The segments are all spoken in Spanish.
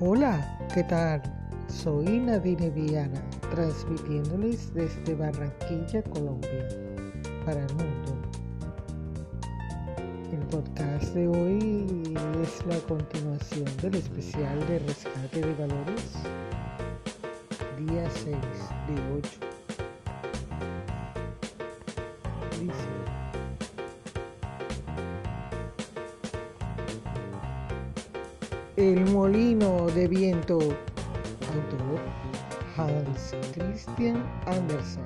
Hola, ¿qué tal? Soy Nadine Viana, transmitiéndoles desde Barranquilla, Colombia, para el mundo. El podcast de hoy es la continuación del especial de rescate de valores, día 6 de 8. El molino de viento, autor Hans Christian Andersen.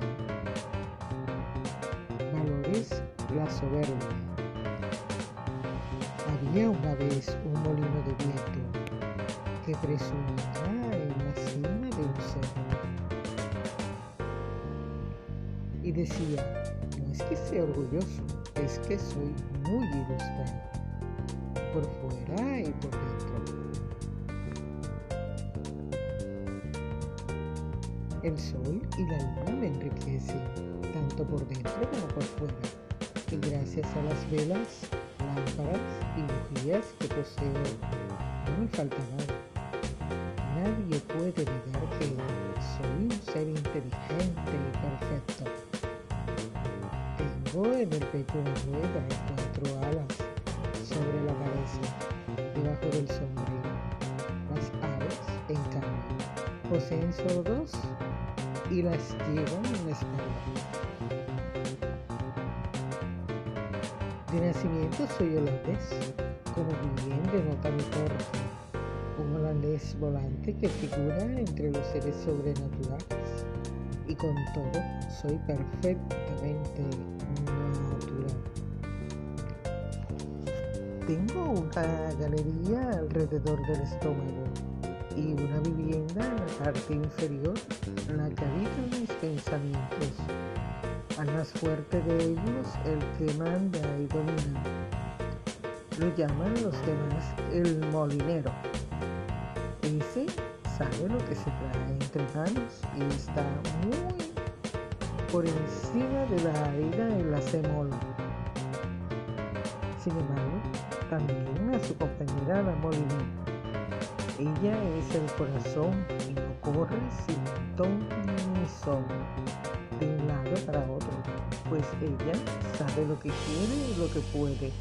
Valores la soberbia. Había una vez un molino de viento que presumía en la cima de un cerro. Y decía, no es que sea orgulloso, es que soy muy ilustrado, por fuera y por dentro. El sol y la luna me enriquecen, tanto por dentro como por fuera, y gracias a las velas, lámparas y bujías que poseo, no me falta nada. Nadie puede negar que soy un ser inteligente y perfecto. Tengo en el pecho una rueda y cuatro alas sobre la cabeza, debajo del sombrero. Las aves, en cambio, poseen solo dos y las llevan en la. De nacimiento soy holandés, como bien denota mi porte, un holandés volante que figura entre los seres sobrenaturales y con todo soy perfectamente natural. Tengo una galería alrededor del estómago y una vivienda en la parte inferior en la que habitan mis pensamientos. Al más fuerte de ellos, el que manda y domina. Lo llaman los demás el molinero. Ese sabe lo que se trae entre manos y está muy por encima de la harina y la semola. Sin embargo, también a su compañera la molinera ella es el corazón y no corre sin ton ni son de un lado para otro, pues ella sabe lo que quiere y lo que puede.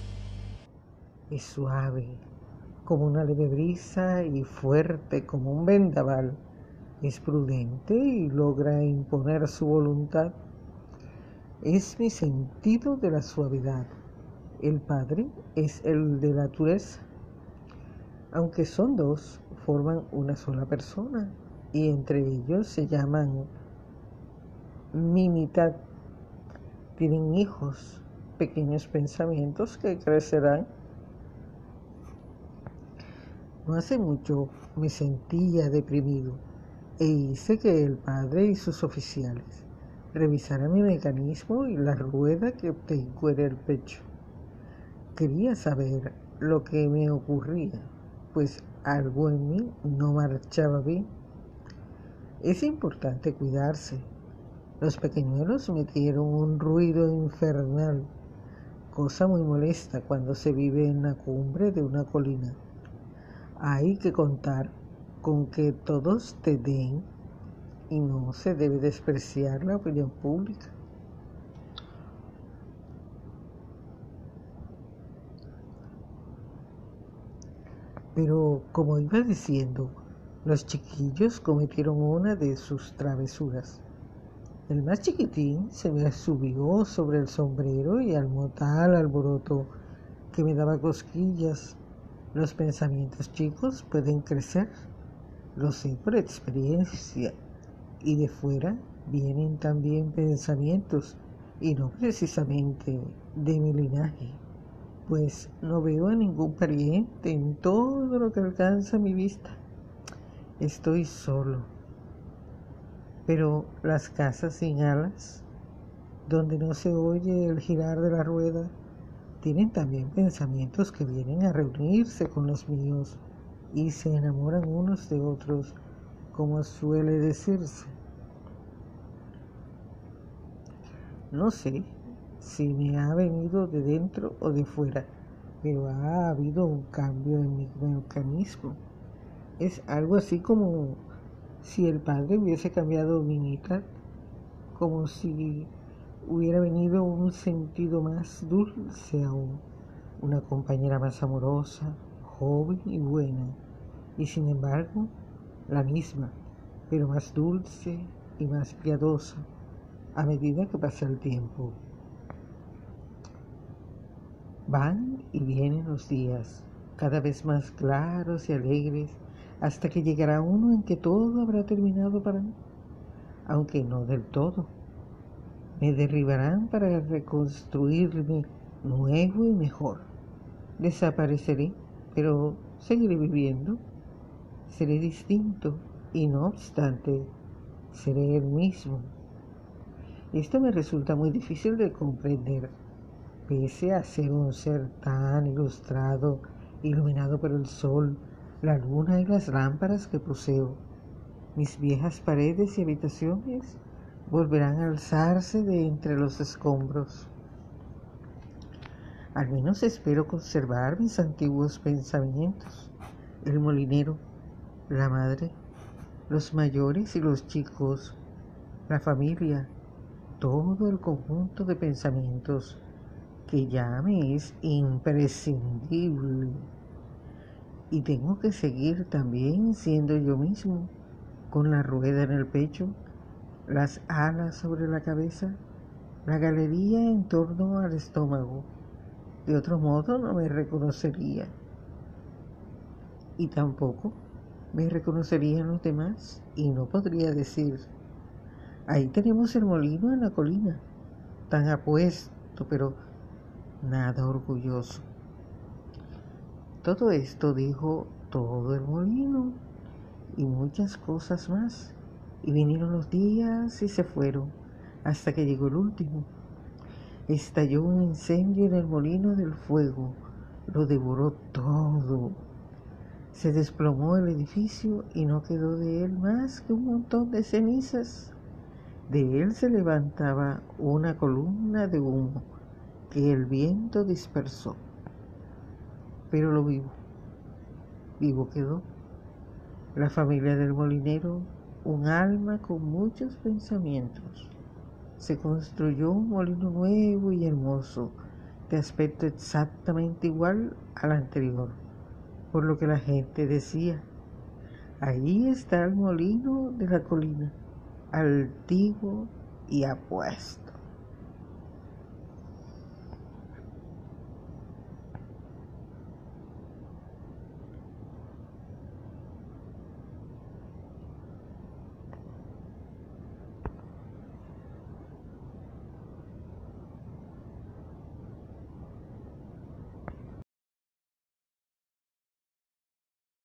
Es suave como una leve brisa y fuerte como un vendaval. Es prudente y logra imponer su voluntad. Es mi sentido de la suavidad. El Padre es el de la dureza aunque son dos, forman una sola persona y entre ellos se llaman mi mitad. Tienen hijos, pequeños pensamientos que crecerán. No hace mucho me sentía deprimido e hice que el padre y sus oficiales revisaran mi mecanismo y la rueda que tengo en el pecho. Quería saber lo que me ocurría pues algo en mí no marchaba bien. Es importante cuidarse. Los pequeñuelos metieron un ruido infernal, cosa muy molesta cuando se vive en la cumbre de una colina. Hay que contar con que todos te den y no se debe despreciar la opinión pública. Pero como iba diciendo, los chiquillos cometieron una de sus travesuras. El más chiquitín se me subió sobre el sombrero y armó tal alboroto que me daba cosquillas. Los pensamientos chicos pueden crecer, lo sé por experiencia, y de fuera vienen también pensamientos, y no precisamente de mi linaje pues no veo a ningún pariente en todo lo que alcanza mi vista. Estoy solo. Pero las casas sin alas, donde no se oye el girar de la rueda, tienen también pensamientos que vienen a reunirse con los míos y se enamoran unos de otros, como suele decirse. No sé si me ha venido de dentro o de fuera, pero ha habido un cambio en mi mecanismo. Es algo así como si el padre hubiese cambiado mi mitad, como si hubiera venido un sentido más dulce aún, una compañera más amorosa, joven y buena, y sin embargo la misma, pero más dulce y más piadosa a medida que pasa el tiempo. Van y vienen los días, cada vez más claros y alegres, hasta que llegará uno en que todo habrá terminado para mí, aunque no del todo. Me derribarán para reconstruirme nuevo y mejor. Desapareceré, pero seguiré viviendo. Seré distinto y no obstante, seré el mismo. Esto me resulta muy difícil de comprender pese a ser un ser tan ilustrado, iluminado por el sol, la luna y las lámparas que poseo, mis viejas paredes y habitaciones volverán a alzarse de entre los escombros. Al menos espero conservar mis antiguos pensamientos, el molinero, la madre, los mayores y los chicos, la familia, todo el conjunto de pensamientos que ya me es imprescindible. Y tengo que seguir también siendo yo mismo, con la rueda en el pecho, las alas sobre la cabeza, la galería en torno al estómago. De otro modo no me reconocería. Y tampoco me reconocerían los demás y no podría decir, ahí tenemos el molino en la colina, tan apuesto, pero nada orgulloso. Todo esto dijo todo el molino y muchas cosas más. Y vinieron los días y se fueron hasta que llegó el último. Estalló un incendio en el molino del fuego, lo devoró todo. Se desplomó el edificio y no quedó de él más que un montón de cenizas. De él se levantaba una columna de humo que el viento dispersó. Pero lo vivo, vivo quedó. La familia del molinero, un alma con muchos pensamientos. Se construyó un molino nuevo y hermoso, de aspecto exactamente igual al anterior, por lo que la gente decía, ahí está el molino de la colina, altivo y apuesto.